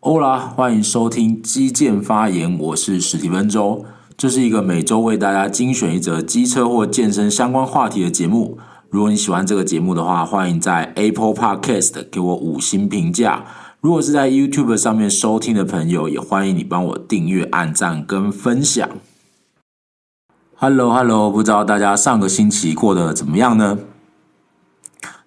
欧啦，欢迎收听基建发言，我是史蒂芬周。这是一个每周为大家精选一则机车或健身相关话题的节目。如果你喜欢这个节目的话，欢迎在 Apple Podcast 给我五星评价。如果是在 YouTube 上面收听的朋友，也欢迎你帮我订阅、按赞跟分享。Hello，Hello，不知道大家上个星期过得怎么样呢？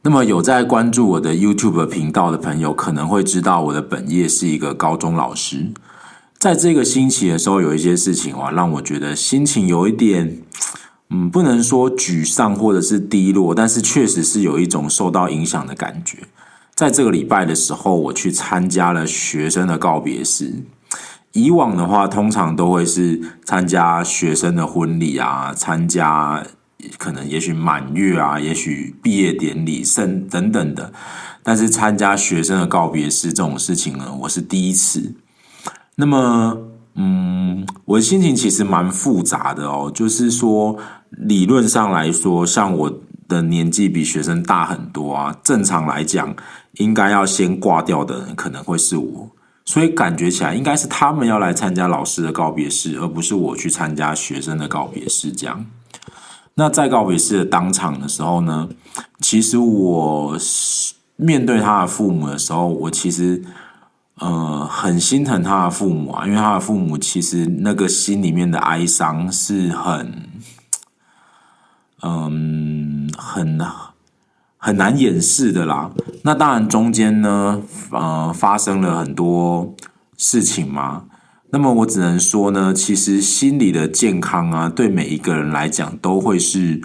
那么有在关注我的 YouTube 频道的朋友，可能会知道我的本业是一个高中老师。在这个星期的时候，有一些事情啊，让我觉得心情有一点，嗯，不能说沮丧或者是低落，但是确实是有一种受到影响的感觉。在这个礼拜的时候，我去参加了学生的告别式。以往的话，通常都会是参加学生的婚礼啊，参加。可能也许满月啊，也许毕业典礼、生等等的，但是参加学生的告别式这种事情呢，我是第一次。那么，嗯，我的心情其实蛮复杂的哦。就是说，理论上来说，像我的年纪比学生大很多啊，正常来讲，应该要先挂掉的人可能会是我，所以感觉起来应该是他们要来参加老师的告别式，而不是我去参加学生的告别式这样。那在告别式的当场的时候呢，其实我面对他的父母的时候，我其实呃很心疼他的父母啊，因为他的父母其实那个心里面的哀伤是很嗯很很难掩饰的啦。那当然中间呢，呃发生了很多事情嘛。那么我只能说呢，其实心理的健康啊，对每一个人来讲都会是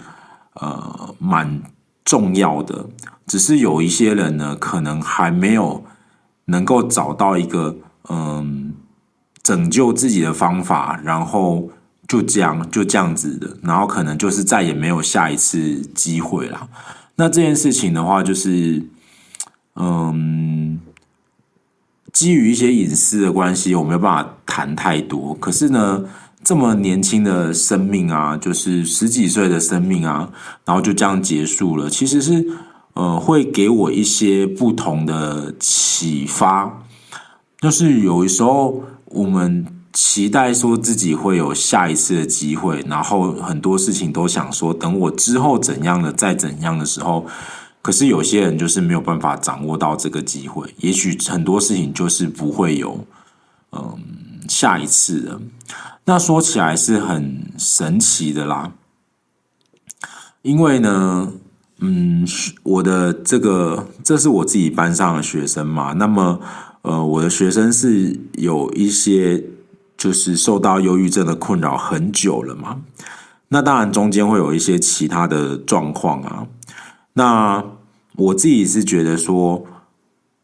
呃蛮重要的。只是有一些人呢，可能还没有能够找到一个嗯、拯救自己的方法，然后就这样就这样子的，然后可能就是再也没有下一次机会了。那这件事情的话，就是嗯。基于一些隐私的关系，我没有办法谈太多。可是呢，这么年轻的生命啊，就是十几岁的生命啊，然后就这样结束了，其实是呃，会给我一些不同的启发。就是有的时候我们期待说自己会有下一次的机会，然后很多事情都想说，等我之后怎样的，再怎样的时候。可是有些人就是没有办法掌握到这个机会，也许很多事情就是不会有，嗯，下一次的。那说起来是很神奇的啦，因为呢，嗯，我的这个这是我自己班上的学生嘛，那么呃，我的学生是有一些就是受到忧郁症的困扰很久了嘛，那当然中间会有一些其他的状况啊。那我自己是觉得说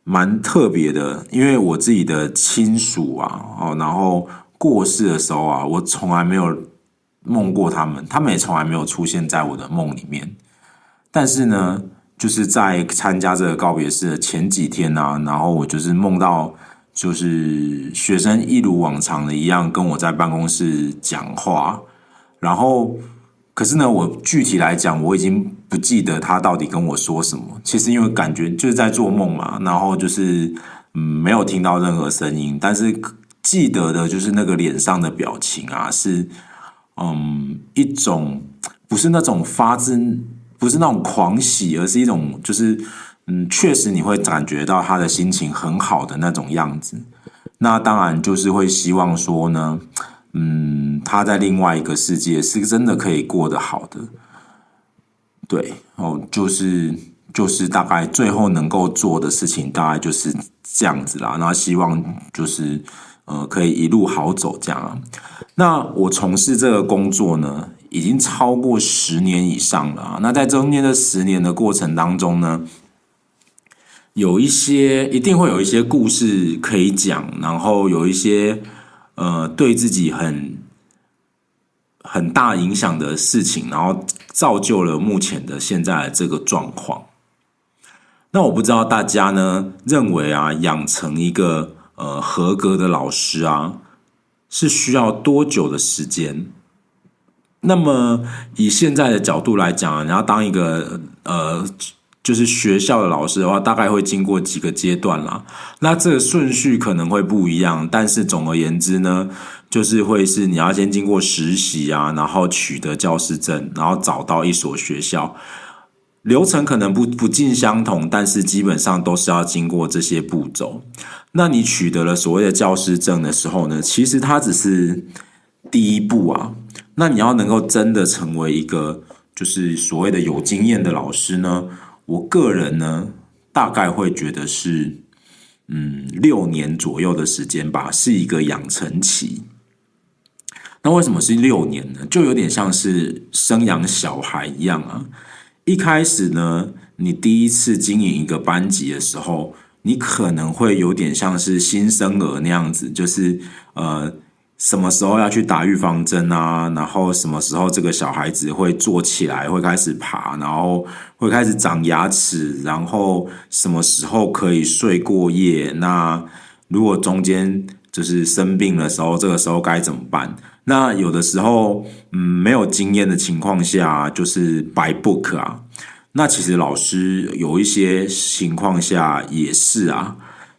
蛮特别的，因为我自己的亲属啊，哦，然后过世的时候啊，我从来没有梦过他们，他们也从来没有出现在我的梦里面。但是呢，就是在参加这个告别式的前几天啊，然后我就是梦到，就是学生一如往常的一样跟我在办公室讲话，然后。可是呢，我具体来讲，我已经不记得他到底跟我说什么。其实因为感觉就是在做梦嘛，然后就是嗯，没有听到任何声音，但是记得的就是那个脸上的表情啊，是嗯一种不是那种发自不是那种狂喜，而是一种就是嗯，确实你会感觉到他的心情很好的那种样子。那当然就是会希望说呢。嗯，他在另外一个世界是真的可以过得好的，对哦，就是就是大概最后能够做的事情，大概就是这样子啦。那希望就是呃，可以一路好走这样啊。那我从事这个工作呢，已经超过十年以上了啊。那在中间的十年的过程当中呢，有一些一定会有一些故事可以讲，然后有一些。呃，对自己很很大影响的事情，然后造就了目前的现在的这个状况。那我不知道大家呢认为啊，养成一个呃合格的老师啊，是需要多久的时间？那么以现在的角度来讲，你要当一个呃。就是学校的老师的话，大概会经过几个阶段啦。那这个顺序可能会不一样，但是总而言之呢，就是会是你要先经过实习啊，然后取得教师证，然后找到一所学校。流程可能不不尽相同，但是基本上都是要经过这些步骤。那你取得了所谓的教师证的时候呢，其实它只是第一步啊。那你要能够真的成为一个就是所谓的有经验的老师呢？我个人呢，大概会觉得是，嗯，六年左右的时间吧，是一个养成期。那为什么是六年呢？就有点像是生养小孩一样啊。一开始呢，你第一次经营一个班级的时候，你可能会有点像是新生儿那样子，就是呃。什么时候要去打预防针啊？然后什么时候这个小孩子会坐起来，会开始爬，然后会开始长牙齿，然后什么时候可以睡过夜？那如果中间就是生病的时候，这个时候该怎么办？那有的时候，嗯，没有经验的情况下，就是 by book 啊。那其实老师有一些情况下也是啊，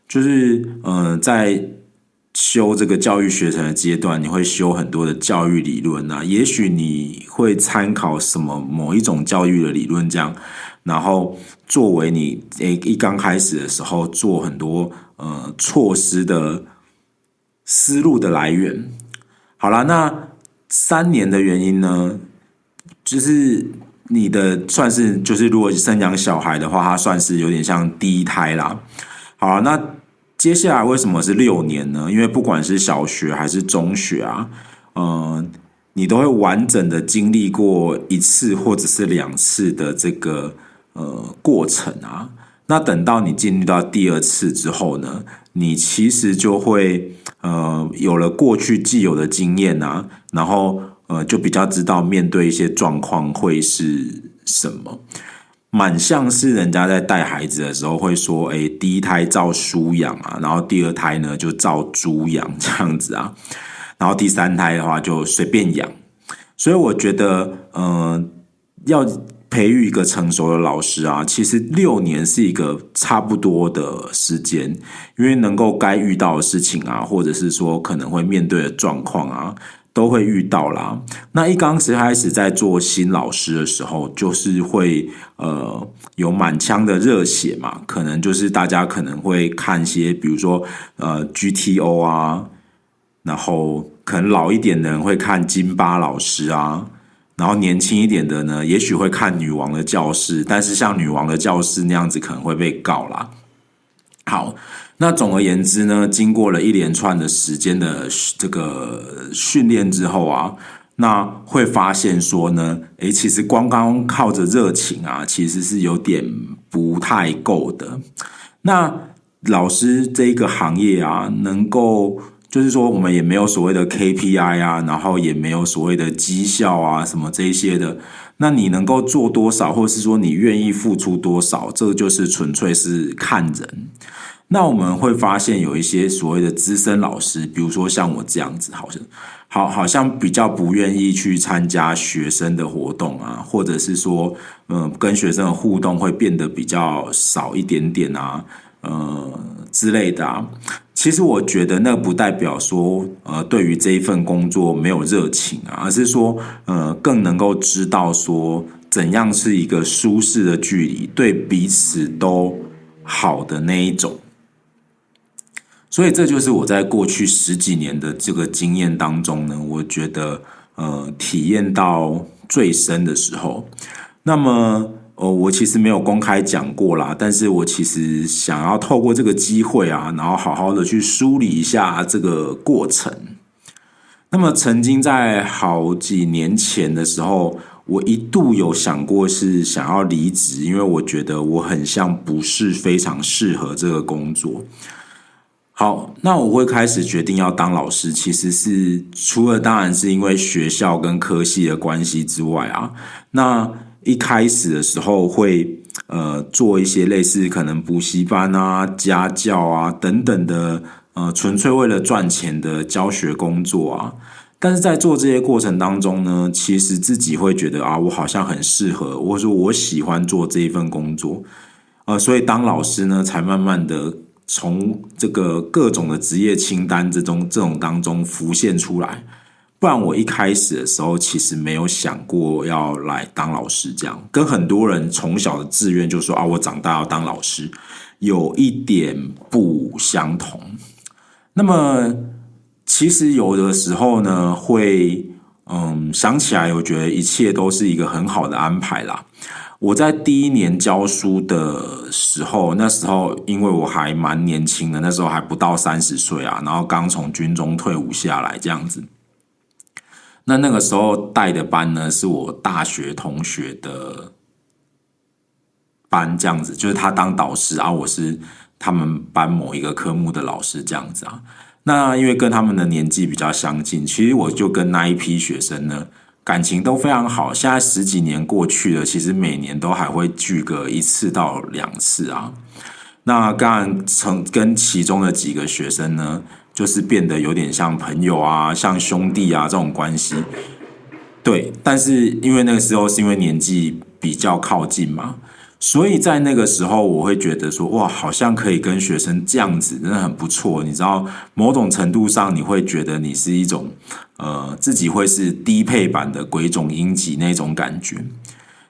就是嗯、在。修这个教育学程的阶段，你会修很多的教育理论啊，也许你会参考什么某一种教育的理论，这样，然后作为你诶一刚开始的时候做很多呃措施的思路的来源。好啦，那三年的原因呢，就是你的算是就是如果生养小孩的话，它算是有点像第一胎啦。好啦，那。接下来为什么是六年呢？因为不管是小学还是中学啊，嗯、你都会完整的经历过一次或者是两次的这个呃过程啊。那等到你进入到第二次之后呢，你其实就会呃有了过去既有的经验啊，然后呃就比较知道面对一些状况会是什么。蛮像是人家在带孩子的时候会说：“哎，第一胎照书养啊，然后第二胎呢就照猪养这样子啊，然后第三胎的话就随便养。”所以我觉得，嗯、要培育一个成熟的老师啊，其实六年是一个差不多的时间，因为能够该遇到的事情啊，或者是说可能会面对的状况啊。都会遇到啦。那一刚开始在做新老师的时候，就是会呃有满腔的热血嘛。可能就是大家可能会看些，比如说呃 GTO 啊，然后可能老一点的人会看金巴老师啊，然后年轻一点的呢，也许会看女王的教室。但是像女王的教室那样子，可能会被告啦。好。那总而言之呢，经过了一连串的时间的这个训练之后啊，那会发现说呢，诶，其实光光靠着热情啊，其实是有点不太够的。那老师这一个行业啊，能够就是说，我们也没有所谓的 KPI 啊，然后也没有所谓的绩效啊，什么这一些的。那你能够做多少，或是说你愿意付出多少，这个就是纯粹是看人。那我们会发现有一些所谓的资深老师，比如说像我这样子，好像好好像比较不愿意去参加学生的活动啊，或者是说，嗯，跟学生的互动会变得比较少一点点啊，呃之类的啊。其实我觉得那不代表说，呃，对于这一份工作没有热情啊，而是说，呃，更能够知道说怎样是一个舒适的距离，对彼此都好的那一种。所以这就是我在过去十几年的这个经验当中呢，我觉得呃体验到最深的时候。那么呃，我其实没有公开讲过啦，但是我其实想要透过这个机会啊，然后好好的去梳理一下这个过程。那么曾经在好几年前的时候，我一度有想过是想要离职，因为我觉得我很像不是非常适合这个工作。好，那我会开始决定要当老师，其实是除了当然是因为学校跟科系的关系之外啊，那一开始的时候会呃做一些类似可能补习班啊、家教啊等等的呃纯粹为了赚钱的教学工作啊。但是在做这些过程当中呢，其实自己会觉得啊，我好像很适合，或者说我喜欢做这一份工作，呃，所以当老师呢，才慢慢的从这个各种的职业清单之中这种当中浮现出来。不然我一开始的时候其实没有想过要来当老师，这样跟很多人从小的志愿就说啊，我长大要当老师，有一点不相同。那么。其实有的时候呢，会嗯想起来，我觉得一切都是一个很好的安排啦。我在第一年教书的时候，那时候因为我还蛮年轻的，那时候还不到三十岁啊，然后刚从军中退伍下来这样子。那那个时候带的班呢，是我大学同学的班，这样子，就是他当导师啊，我是他们班某一个科目的老师这样子啊。那因为跟他们的年纪比较相近，其实我就跟那一批学生呢感情都非常好。现在十几年过去了，其实每年都还会聚个一次到两次啊。那当然，曾跟其中的几个学生呢，就是变得有点像朋友啊，像兄弟啊这种关系。对，但是因为那个时候是因为年纪比较靠近嘛。所以在那个时候，我会觉得说，哇，好像可以跟学生这样子，真的很不错。你知道，某种程度上，你会觉得你是一种，呃，自己会是低配版的鬼冢英吉那种感觉。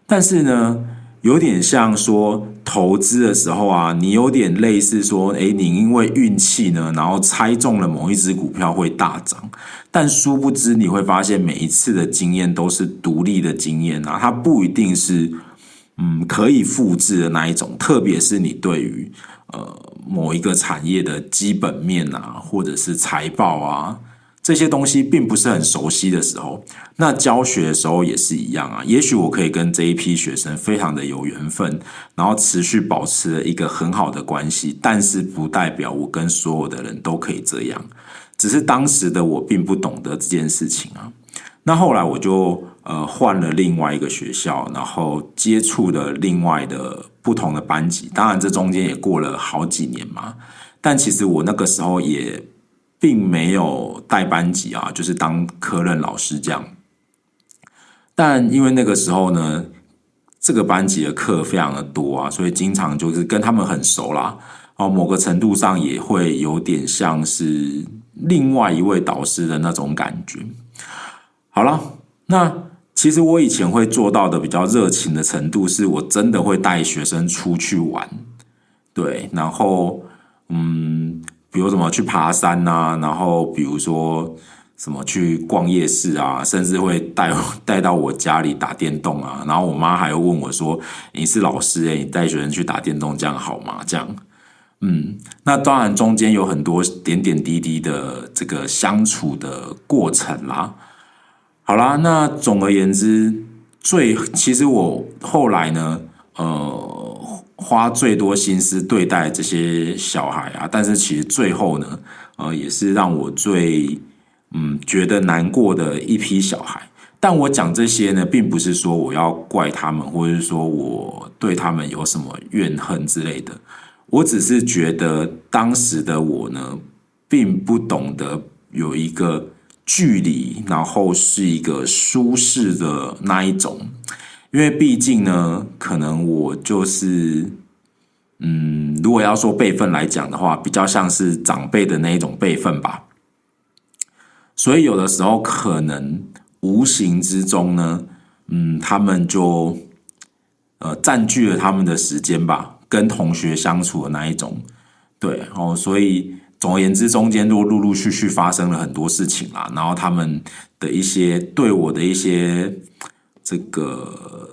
但是呢，有点像说投资的时候啊，你有点类似说，诶，你因为运气呢，然后猜中了某一只股票会大涨，但殊不知你会发现每一次的经验都是独立的经验啊，它不一定是。嗯，可以复制的那一种，特别是你对于呃某一个产业的基本面啊，或者是财报啊这些东西并不是很熟悉的时候，那教学的时候也是一样啊。也许我可以跟这一批学生非常的有缘分，然后持续保持了一个很好的关系，但是不代表我跟所有的人都可以这样，只是当时的我并不懂得这件事情啊。那后来我就。呃，换了另外一个学校，然后接触了另外的不同的班级。当然，这中间也过了好几年嘛。但其实我那个时候也并没有带班级啊，就是当科任老师这样。但因为那个时候呢，这个班级的课非常的多啊，所以经常就是跟他们很熟啦。哦，某个程度上也会有点像是另外一位导师的那种感觉。好了，那。其实我以前会做到的比较热情的程度，是我真的会带学生出去玩，对，然后嗯，比如什么去爬山啊，然后比如说什么去逛夜市啊，甚至会带 带到我家里打电动啊，然后我妈还会问我说：“你是老师诶，你带学生去打电动这样好吗？”这样，嗯，那当然中间有很多点点滴滴的这个相处的过程啦。好啦，那总而言之，最其实我后来呢，呃，花最多心思对待这些小孩啊，但是其实最后呢，呃，也是让我最嗯觉得难过的一批小孩。但我讲这些呢，并不是说我要怪他们，或者是说我对他们有什么怨恨之类的。我只是觉得当时的我呢，并不懂得有一个。距离，然后是一个舒适的那一种，因为毕竟呢，可能我就是，嗯，如果要说辈分来讲的话，比较像是长辈的那一种辈分吧。所以有的时候可能无形之中呢，嗯，他们就呃占据了他们的时间吧，跟同学相处的那一种，对，哦，所以。总而言之，中间都陆陆续续发生了很多事情啦，然后他们的一些对我的一些这个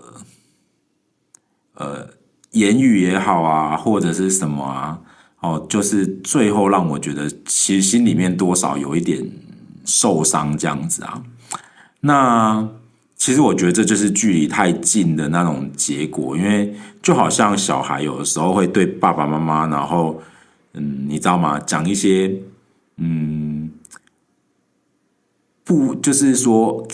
呃言语也好啊，或者是什么啊，哦，就是最后让我觉得其实心里面多少有一点受伤这样子啊。那其实我觉得这就是距离太近的那种结果，因为就好像小孩有的时候会对爸爸妈妈，然后。嗯，你知道吗？讲一些嗯，不，就是说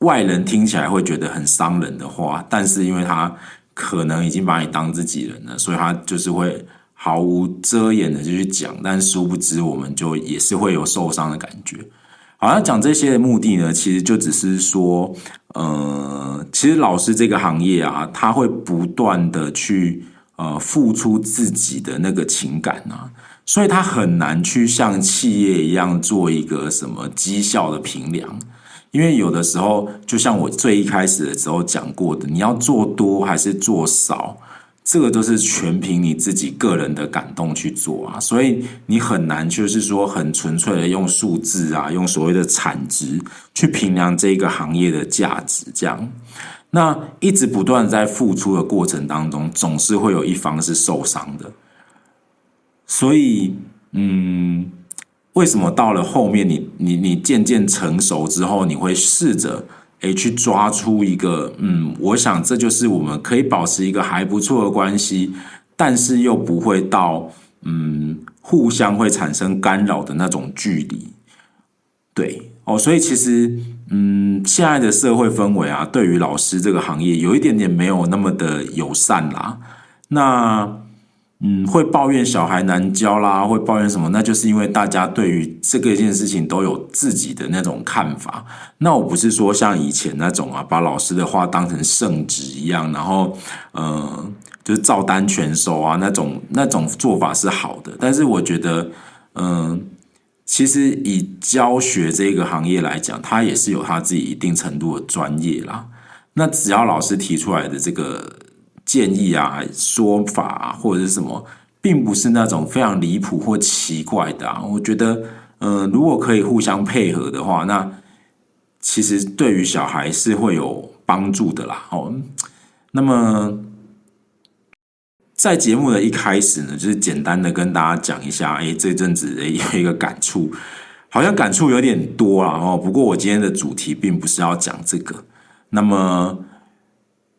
外人听起来会觉得很伤人的话，但是因为他可能已经把你当自己人了，所以他就是会毫无遮掩的就去讲，但殊不知我们就也是会有受伤的感觉。好，像讲这些的目的呢，其实就只是说，呃，其实老师这个行业啊，他会不断的去呃付出自己的那个情感啊，所以他很难去像企业一样做一个什么绩效的评量，因为有的时候，就像我最一开始的时候讲过的，你要做多还是做少。这个都是全凭你自己个人的感动去做啊，所以你很难就是说很纯粹的用数字啊，用所谓的产值去评量这个行业的价值。这样，那一直不断在付出的过程当中，总是会有一方是受伤的。所以，嗯，为什么到了后面你你你渐渐成熟之后，你会试着？诶，去抓出一个，嗯，我想这就是我们可以保持一个还不错的关系，但是又不会到，嗯，互相会产生干扰的那种距离。对，哦，所以其实，嗯，现在的社会氛围啊，对于老师这个行业有一点点没有那么的友善啦。那。嗯，会抱怨小孩难教啦，会抱怨什么？那就是因为大家对于这个一件事情都有自己的那种看法。那我不是说像以前那种啊，把老师的话当成圣旨一样，然后呃，就是照单全收啊，那种那种做法是好的。但是我觉得，嗯、其实以教学这个行业来讲，它也是有它自己一定程度的专业啦。那只要老师提出来的这个。建议啊，说法啊，或者是什么，并不是那种非常离谱或奇怪的啊。我觉得，呃，如果可以互相配合的话，那其实对于小孩是会有帮助的啦。哦，那么在节目的一开始呢，就是简单的跟大家讲一下，哎，这阵子有一个感触，好像感触有点多啊。哦，不过我今天的主题并不是要讲这个，那么。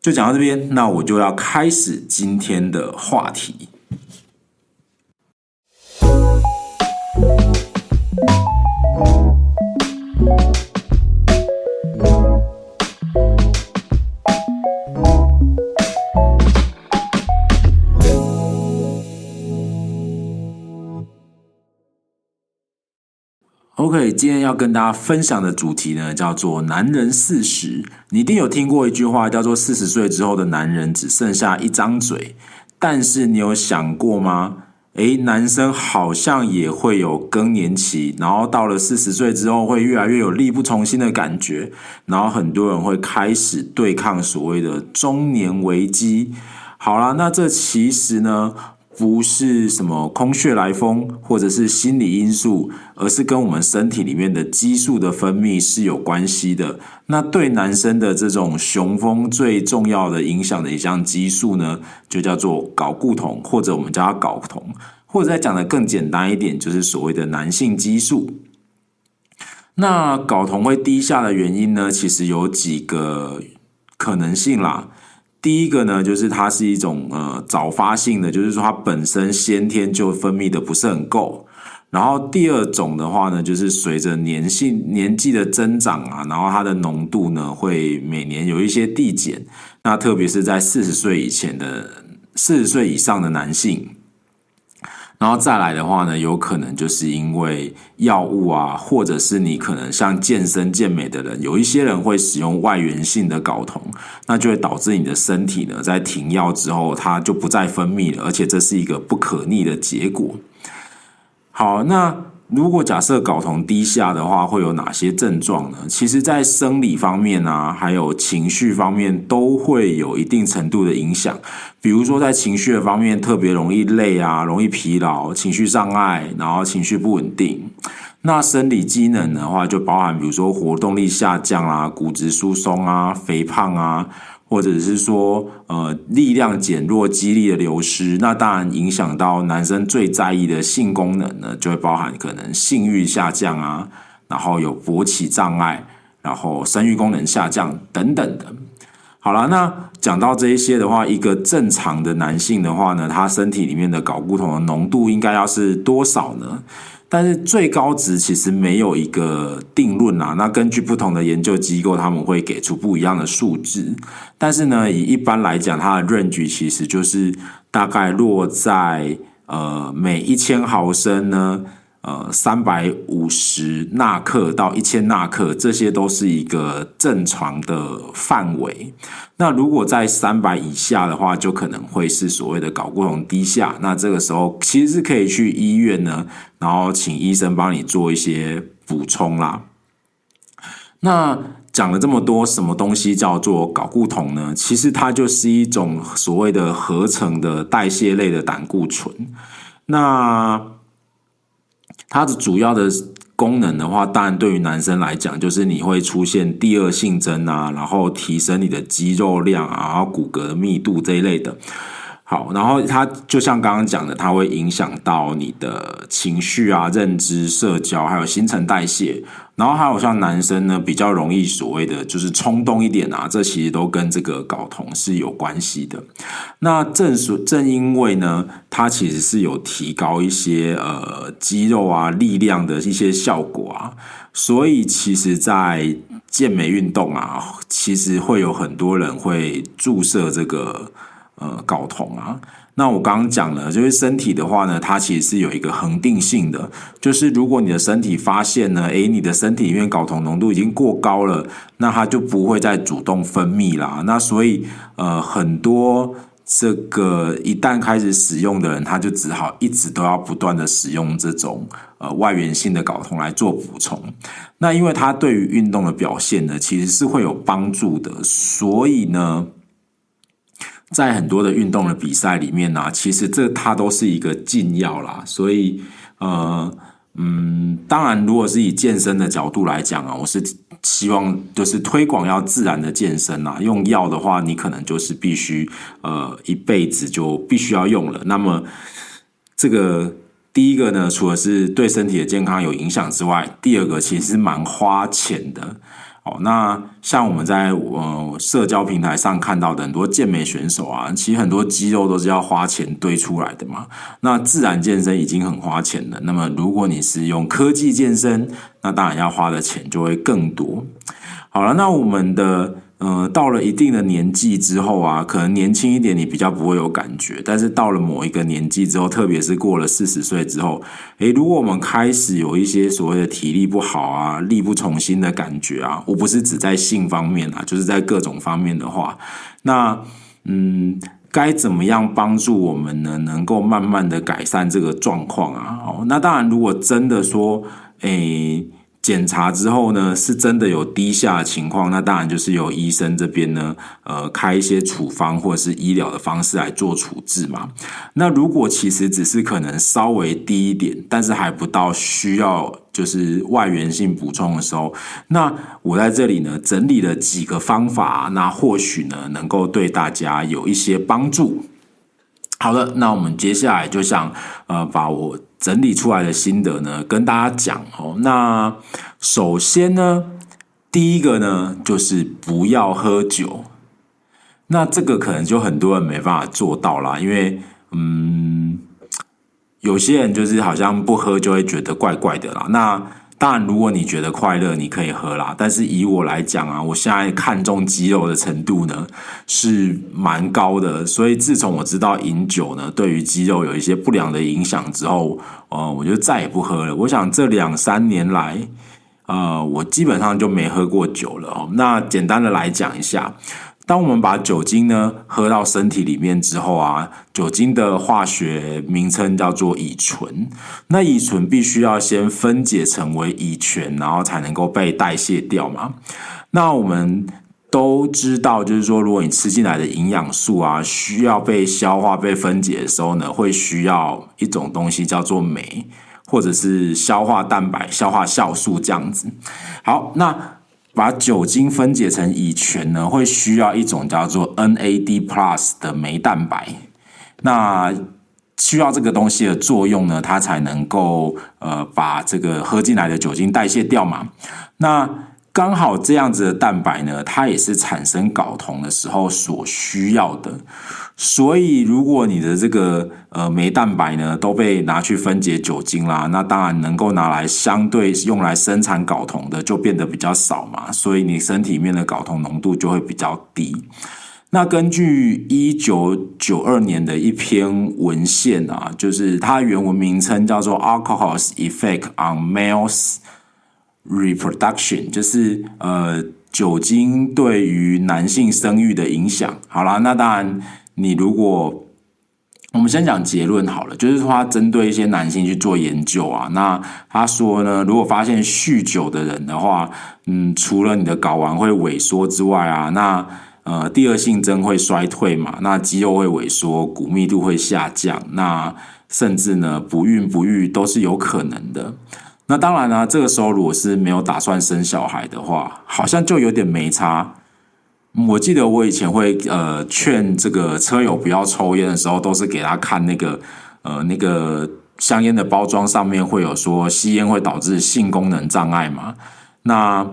就讲到这边，那我就要开始今天的话题。OK，今天要跟大家分享的主题呢，叫做“男人四十”。你一定有听过一句话，叫做“四十岁之后的男人只剩下一张嘴”。但是你有想过吗？诶，男生好像也会有更年期，然后到了四十岁之后，会越来越有力不从心的感觉，然后很多人会开始对抗所谓的中年危机。好啦，那这其实呢，不是什么空穴来风，或者是心理因素，而是跟我们身体里面的激素的分泌是有关系的。那对男生的这种雄风最重要的影响的一项激素呢，就叫做睾固酮，或者我们叫它睾酮，或者再讲的更简单一点，就是所谓的男性激素。那睾酮会低下的原因呢，其实有几个可能性啦。第一个呢，就是它是一种呃早发性的，就是说它本身先天就分泌的不是很够。然后第二种的话呢，就是随着年性年纪的增长啊，然后它的浓度呢会每年有一些递减。那特别是在四十岁以前的四十岁以上的男性。然后再来的话呢，有可能就是因为药物啊，或者是你可能像健身健美的人，有一些人会使用外源性的睾酮，那就会导致你的身体呢，在停药之后，它就不再分泌了，而且这是一个不可逆的结果。好，那。如果假设睾酮低下的话，会有哪些症状呢？其实，在生理方面啊，还有情绪方面，都会有一定程度的影响。比如说，在情绪的方面，特别容易累啊，容易疲劳，情绪障碍，然后情绪不稳定。那生理机能的话，就包含比如说活动力下降啊，骨质疏松啊，肥胖啊。或者是说，呃，力量减弱，肌力的流失，那当然影响到男生最在意的性功能呢，就会包含可能性欲下降啊，然后有勃起障碍，然后生育功能下降等等的。好了，那讲到这一些的话，一个正常的男性的话呢，他身体里面的睾固酮的浓度应该要是多少呢？但是最高值其实没有一个定论啊，那根据不同的研究机构，他们会给出不一样的数值。但是呢，以一般来讲，它的范围其实就是大概落在呃，每一千毫升呢，呃，三百五十纳克到一千纳克，这些都是一个正常的范围。那如果在三百以下的话，就可能会是所谓的睾固酮低下。那这个时候其实是可以去医院呢，然后请医生帮你做一些补充啦。那讲了这么多，什么东西叫做睾固酮呢？其实它就是一种所谓的合成的代谢类的胆固醇。那它的主要的功能的话，当然对于男生来讲，就是你会出现第二性征啊，然后提升你的肌肉量啊，然后骨骼的密度这一类的。好，然后它就像刚刚讲的，它会影响到你的情绪啊、认知、社交，还有新陈代谢。然后还有像男生呢，比较容易所谓的就是冲动一点啊，这其实都跟这个睾酮是有关系的。那正所正因为呢，它其实是有提高一些呃肌肉啊力量的一些效果啊，所以其实，在健美运动啊，其实会有很多人会注射这个呃睾酮啊。那我刚刚讲了，就是身体的话呢，它其实是有一个恒定性的，就是如果你的身体发现呢，诶，你的身体里面睾酮浓度已经过高了，那它就不会再主动分泌啦。那所以呃，很多这个一旦开始使用的人，他就只好一直都要不断的使用这种呃外源性的睾酮来做补充。那因为它对于运动的表现呢，其实是会有帮助的，所以呢。在很多的运动的比赛里面呢、其实这它都是一个禁药啦，所以呃嗯，当然如果是以健身的角度来讲啊，我是希望就是推广要自然的健身啊，用药的话，你可能就是必须呃一辈子就必须要用了。那么这个第一个呢，除了是对身体的健康有影响之外，第二个其实是蛮花钱的。那像我们在呃社交平台上看到的很多健美选手啊，其实很多肌肉都是要花钱堆出来的嘛。那自然健身已经很花钱了，那么如果你是用科技健身，那当然要花的钱就会更多。好了，那我们的。呃，到了一定的年纪之后啊，可能年轻一点你比较不会有感觉，但是到了某一个年纪之后，特别是过了四十岁之后，诶，如果我们开始有一些所谓的体力不好啊、力不从心的感觉啊，我不是指在性方面啊，就是在各种方面的话，那嗯，该怎么样帮助我们呢？能够慢慢的改善这个状况啊？哦，那当然，如果真的说，诶。检查之后呢，是真的有低下的情况，那当然就是由医生这边呢，呃，开一些处方或者是医疗的方式来做处置嘛。那如果其实只是可能稍微低一点，但是还不到需要就是外源性补充的时候，那我在这里呢整理了几个方法，那或许呢能够对大家有一些帮助。好了，那我们接下来就想呃把我。整理出来的心得呢，跟大家讲哦。那首先呢，第一个呢，就是不要喝酒。那这个可能就很多人没办法做到啦，因为嗯，有些人就是好像不喝就会觉得怪怪的啦。那当然，如果你觉得快乐，你可以喝啦。但是以我来讲啊，我现在看重肌肉的程度呢是蛮高的。所以自从我知道饮酒呢对于肌肉有一些不良的影响之后，呃，我就再也不喝了。我想这两三年来，呃，我基本上就没喝过酒了哦。那简单的来讲一下。当我们把酒精呢喝到身体里面之后啊，酒精的化学名称叫做乙醇。那乙醇必须要先分解成为乙醛，然后才能够被代谢掉嘛。那我们都知道，就是说，如果你吃进来的营养素啊，需要被消化、被分解的时候呢，会需要一种东西叫做酶，或者是消化蛋白、消化酵素这样子。好，那。把酒精分解成乙醛呢，会需要一种叫做 NAD plus 的酶蛋白。那需要这个东西的作用呢，它才能够呃把这个喝进来的酒精代谢掉嘛。那刚好这样子的蛋白呢，它也是产生睾酮的时候所需要的。所以，如果你的这个呃酶蛋白呢都被拿去分解酒精啦，那当然能够拿来相对用来生产睾酮的就变得比较少嘛。所以你身体里面的睾酮浓度就会比较低。那根据一九九二年的一篇文献啊，就是它原文名称叫做《Alcohol's Effect on Males Reproduction》，就是呃酒精对于男性生育的影响。好啦，那当然，你如果我们先讲结论好了，就是说他针对一些男性去做研究啊，那他说呢，如果发现酗酒的人的话，嗯，除了你的睾丸会萎缩之外啊，那呃，第二性征会衰退嘛？那肌肉会萎缩，骨密度会下降，那甚至呢，不孕不育都是有可能的。那当然呢、啊，这个时候如果是没有打算生小孩的话，好像就有点没差。我记得我以前会呃劝这个车友不要抽烟的时候，都是给他看那个呃那个香烟的包装上面会有说吸烟会导致性功能障碍嘛？那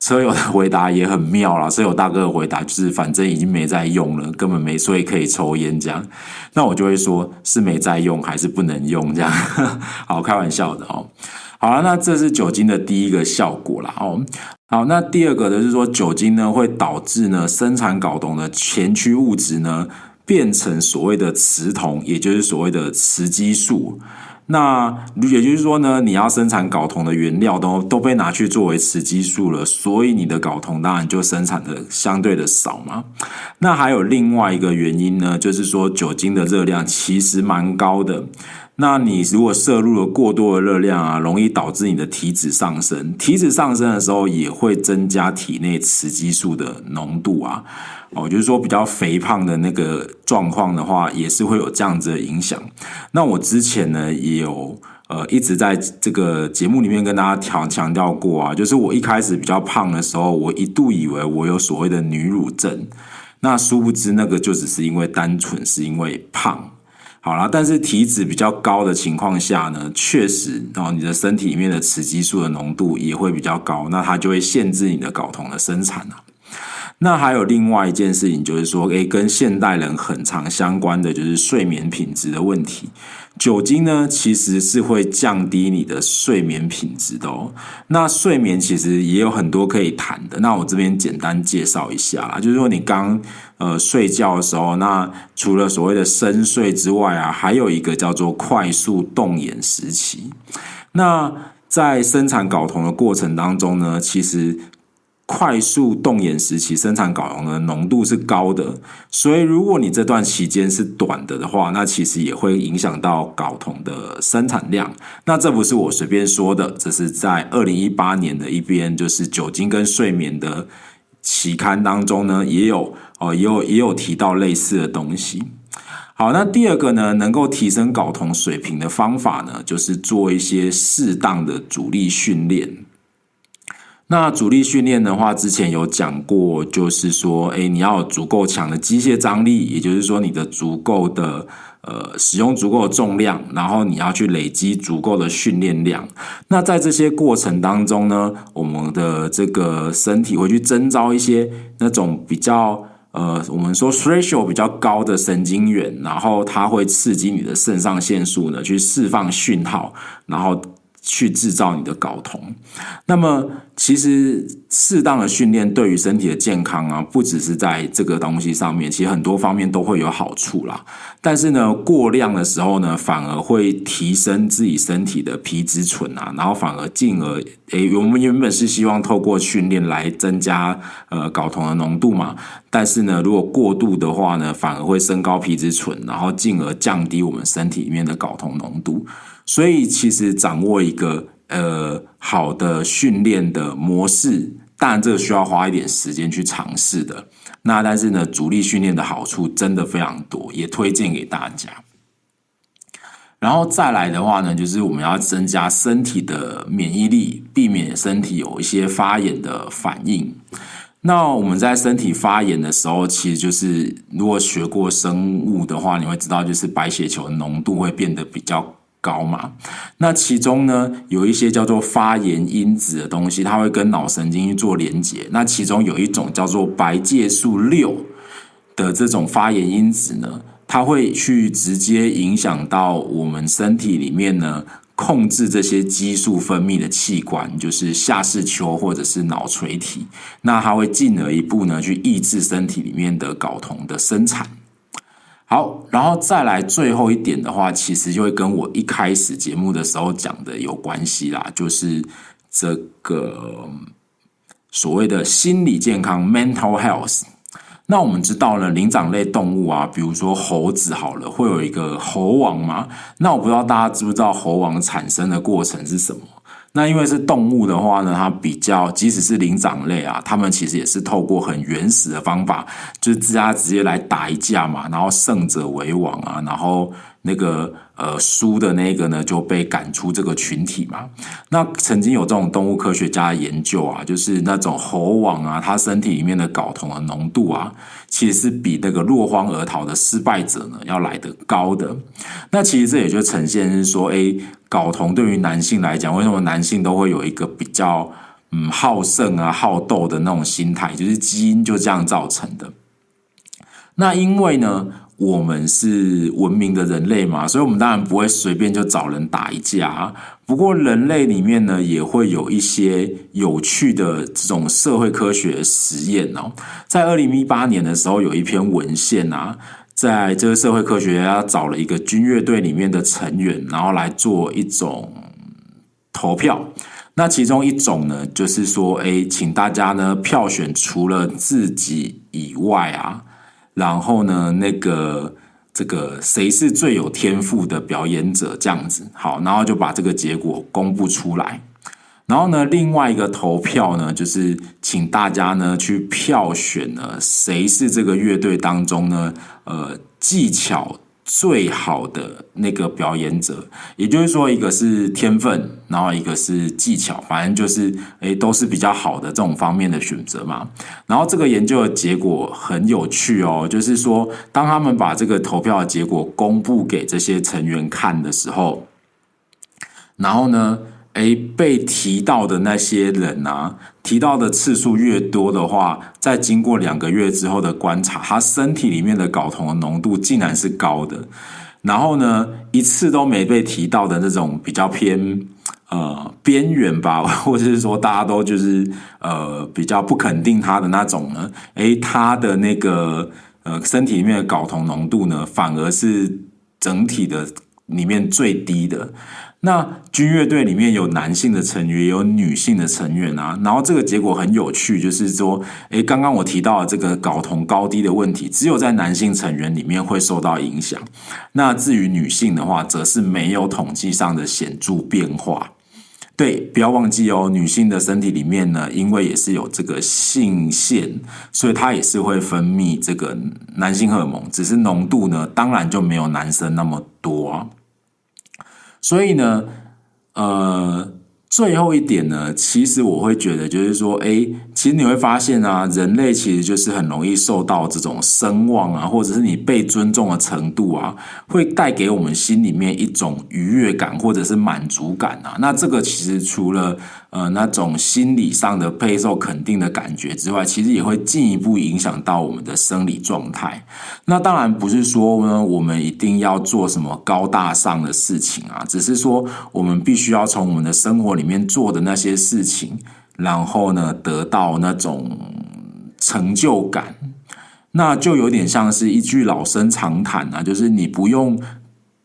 车友的回答也很妙啦，车友大哥的回答就是反正已经没在用了，根本没所以可以抽烟这样。那我就会说是没在用还是不能用这样？好，开玩笑的哦。好了，那这是酒精的第一个效果啦哦。好，那第二个呢，是说酒精呢会导致呢生产睾酮的前驱物质呢变成所谓的雌酮，也就是所谓的雌激素。那也就是说呢，你要生产睾酮的原料都都被拿去作为雌激素了，所以你的睾酮当然就生产的相对的少嘛。那还有另外一个原因呢，就是说酒精的热量其实蛮高的。那你如果摄入了过多的热量啊，容易导致你的体脂上升。体脂上升的时候，也会增加体内雌激素的浓度啊。哦，就是说比较肥胖的那个状况的话，也是会有这样子的影响。那我之前呢，也有呃一直在这个节目里面跟大家强强调过啊，就是我一开始比较胖的时候，我一度以为我有所谓的女乳症。那殊不知那个就只是因为单纯是因为胖。好啦，但是体脂比较高的情况下呢，确实哦，你的身体里面的雌激素的浓度也会比较高，那它就会限制你的睾酮的生产啊。那还有另外一件事情，就是说，诶，跟现代人很常相关的就是睡眠品质的问题。酒精呢，其实是会降低你的睡眠品质的哦。那睡眠其实也有很多可以谈的。那我这边简单介绍一下啦，就是说你刚呃睡觉的时候，那除了所谓的深睡之外啊，还有一个叫做快速动眼时期。那在生产睾酮的过程当中呢，其实快速动眼时期生产睾酮的浓度是高的，所以如果你这段期间是短的的话，那其实也会影响到睾酮的生产量。那这不是我随便说的，这是在二零一八年的一篇就是酒精跟睡眠的期刊当中呢，也有哦，也有也有提到类似的东西。好，那第二个呢，能够提升睾酮水平的方法呢，就是做一些适当的阻力训练。那阻力训练的话，之前有讲过，就是说，诶，你要有足够强的机械张力，也就是说，你的足够的呃，使用足够的重量，然后你要去累积足够的训练量。那在这些过程当中呢，我们的这个身体会去征召一些那种比较呃，我们说 threshold 比较高的神经元，然后它会刺激你的肾上腺素呢，去释放讯号，然后。去制造你的睾酮，那么其实适当的训练对于身体的健康啊，不只是在这个东西上面，其实很多方面都会有好处啦。但是呢，过量的时候呢，反而会提升自己身体的皮质醇啊，然后反而进而，诶，我们原本是希望透过训练来增加呃睾酮的浓度嘛，但是呢，如果过度的话呢，反而会升高皮质醇，然后进而降低我们身体里面的睾酮浓度。所以，其实掌握一个呃好的训练的模式，当然这个需要花一点时间去尝试的。那但是呢，阻力训练的好处真的非常多，也推荐给大家。然后再来的话呢，就是我们要增加身体的免疫力，避免身体有一些发炎的反应。那我们在身体发炎的时候，其实就是如果学过生物的话，你会知道，就是白血球浓度会变得比较高嘛？那其中呢，有一些叫做发炎因子的东西，它会跟脑神经去做连接。那其中有一种叫做白介素六的这种发炎因子呢，它会去直接影响到我们身体里面呢控制这些激素分泌的器官，就是下视丘或者是脑垂体。那它会进而一步呢，去抑制身体里面的睾酮的生产。好，然后再来最后一点的话，其实就会跟我一开始节目的时候讲的有关系啦，就是这个所谓的心理健康 （mental health）。那我们知道呢，灵长类动物啊，比如说猴子好了，会有一个猴王嘛。那我不知道大家知不知道猴王产生的过程是什么？那因为是动物的话呢，它比较，即使是灵长类啊，它们其实也是透过很原始的方法，就是自家直接来打一架嘛，然后胜者为王啊，然后那个。呃，输的那个呢就被赶出这个群体嘛。那曾经有这种动物科学家的研究啊，就是那种猴王啊，它身体里面的睾酮的浓度啊，其实是比那个落荒而逃的失败者呢要来得高的。那其实这也就呈现是说，哎，睾酮对于男性来讲，为什么男性都会有一个比较嗯好胜啊、好斗的那种心态，就是基因就这样造成的。那因为呢，我们是文明的人类嘛，所以我们当然不会随便就找人打一架。不过，人类里面呢，也会有一些有趣的这种社会科学实验哦。在二零一八年的时候，有一篇文献啊，在这个社会科学家找了一个军乐队里面的成员，然后来做一种投票。那其中一种呢，就是说，哎，请大家呢票选除了自己以外啊。然后呢，那个这个谁是最有天赋的表演者？这样子好，然后就把这个结果公布出来。然后呢，另外一个投票呢，就是请大家呢去票选呢，谁是这个乐队当中呢，呃，技巧。最好的那个表演者，也就是说，一个是天分，然后一个是技巧，反正就是诶，都是比较好的这种方面的选择嘛。然后这个研究的结果很有趣哦，就是说，当他们把这个投票的结果公布给这些成员看的时候，然后呢，诶，被提到的那些人啊，提到的次数越多的话，在经过两个月之后的观察，他身体里面的睾酮的浓度竟然是高的。然后呢，一次都没被提到的那种比较偏呃边缘吧，或者是说大家都就是呃比较不肯定他的那种呢，诶，他的那个呃身体里面的睾酮浓度呢，反而是整体的里面最低的。那军乐队里面有男性的成员，有女性的成员啊。然后这个结果很有趣，就是说，诶，刚刚我提到的这个睾酮高低的问题，只有在男性成员里面会受到影响。那至于女性的话，则是没有统计上的显著变化。对，不要忘记哦，女性的身体里面呢，因为也是有这个性腺，所以它也是会分泌这个男性荷尔蒙，只是浓度呢，当然就没有男生那么多。所以呢，呃，最后一点呢，其实我会觉得就是说，哎，其实你会发现啊，人类其实就是很容易受到这种声望啊，或者是你被尊重的程度啊，会带给我们心里面一种愉悦感或者是满足感啊。那这个其实除了呃，那种心理上的备受肯定的感觉之外，其实也会进一步影响到我们的生理状态。那当然不是说呢，我们一定要做什么高大上的事情啊，只是说我们必须要从我们的生活里面做的那些事情，然后呢，得到那种成就感。那就有点像是一句老生常谈啊，就是你不用。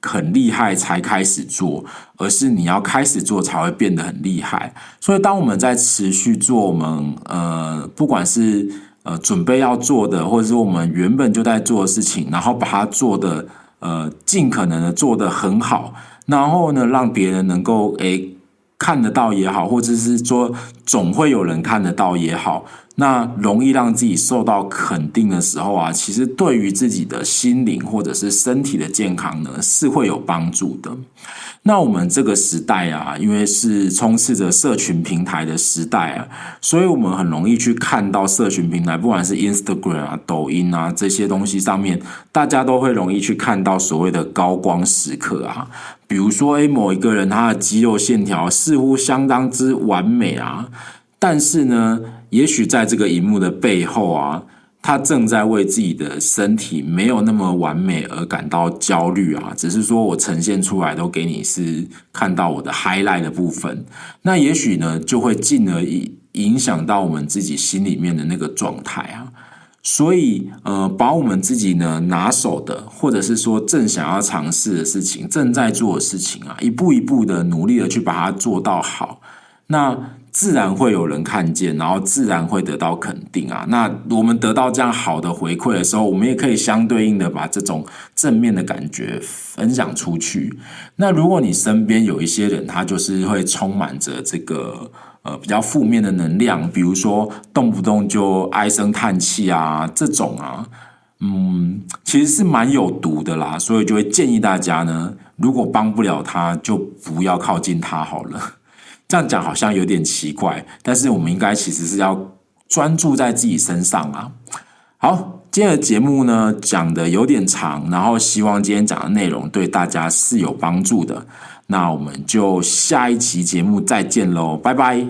很厉害才开始做，而是你要开始做才会变得很厉害。所以，当我们在持续做我们呃，不管是呃准备要做的，或者是我们原本就在做的事情，然后把它做的呃尽可能的做得很好，然后呢，让别人能够诶看得到也好，或者是说总会有人看得到也好。那容易让自己受到肯定的时候啊，其实对于自己的心灵或者是身体的健康呢，是会有帮助的。那我们这个时代啊，因为是充斥着社群平台的时代啊，所以我们很容易去看到社群平台，不管是 Instagram 啊、抖音啊这些东西上面，大家都会容易去看到所谓的高光时刻啊，比如说诶，某一个人他的肌肉线条似乎相当之完美啊。但是呢，也许在这个荧幕的背后啊，他正在为自己的身体没有那么完美而感到焦虑啊，只是说我呈现出来都给你是看到我的 highlight 的部分，那也许呢就会进而影影响到我们自己心里面的那个状态啊，所以呃，把我们自己呢拿手的，或者是说正想要尝试的事情，正在做的事情啊，一步一步的努力的去把它做到好，那。自然会有人看见，然后自然会得到肯定啊。那我们得到这样好的回馈的时候，我们也可以相对应的把这种正面的感觉分享出去。那如果你身边有一些人，他就是会充满着这个呃比较负面的能量，比如说动不动就唉声叹气啊，这种啊，嗯，其实是蛮有毒的啦。所以就会建议大家呢，如果帮不了他，就不要靠近他好了。这样讲好像有点奇怪，但是我们应该其实是要专注在自己身上啊。好，今天的节目呢讲的有点长，然后希望今天讲的内容对大家是有帮助的。那我们就下一期节目再见喽，拜拜。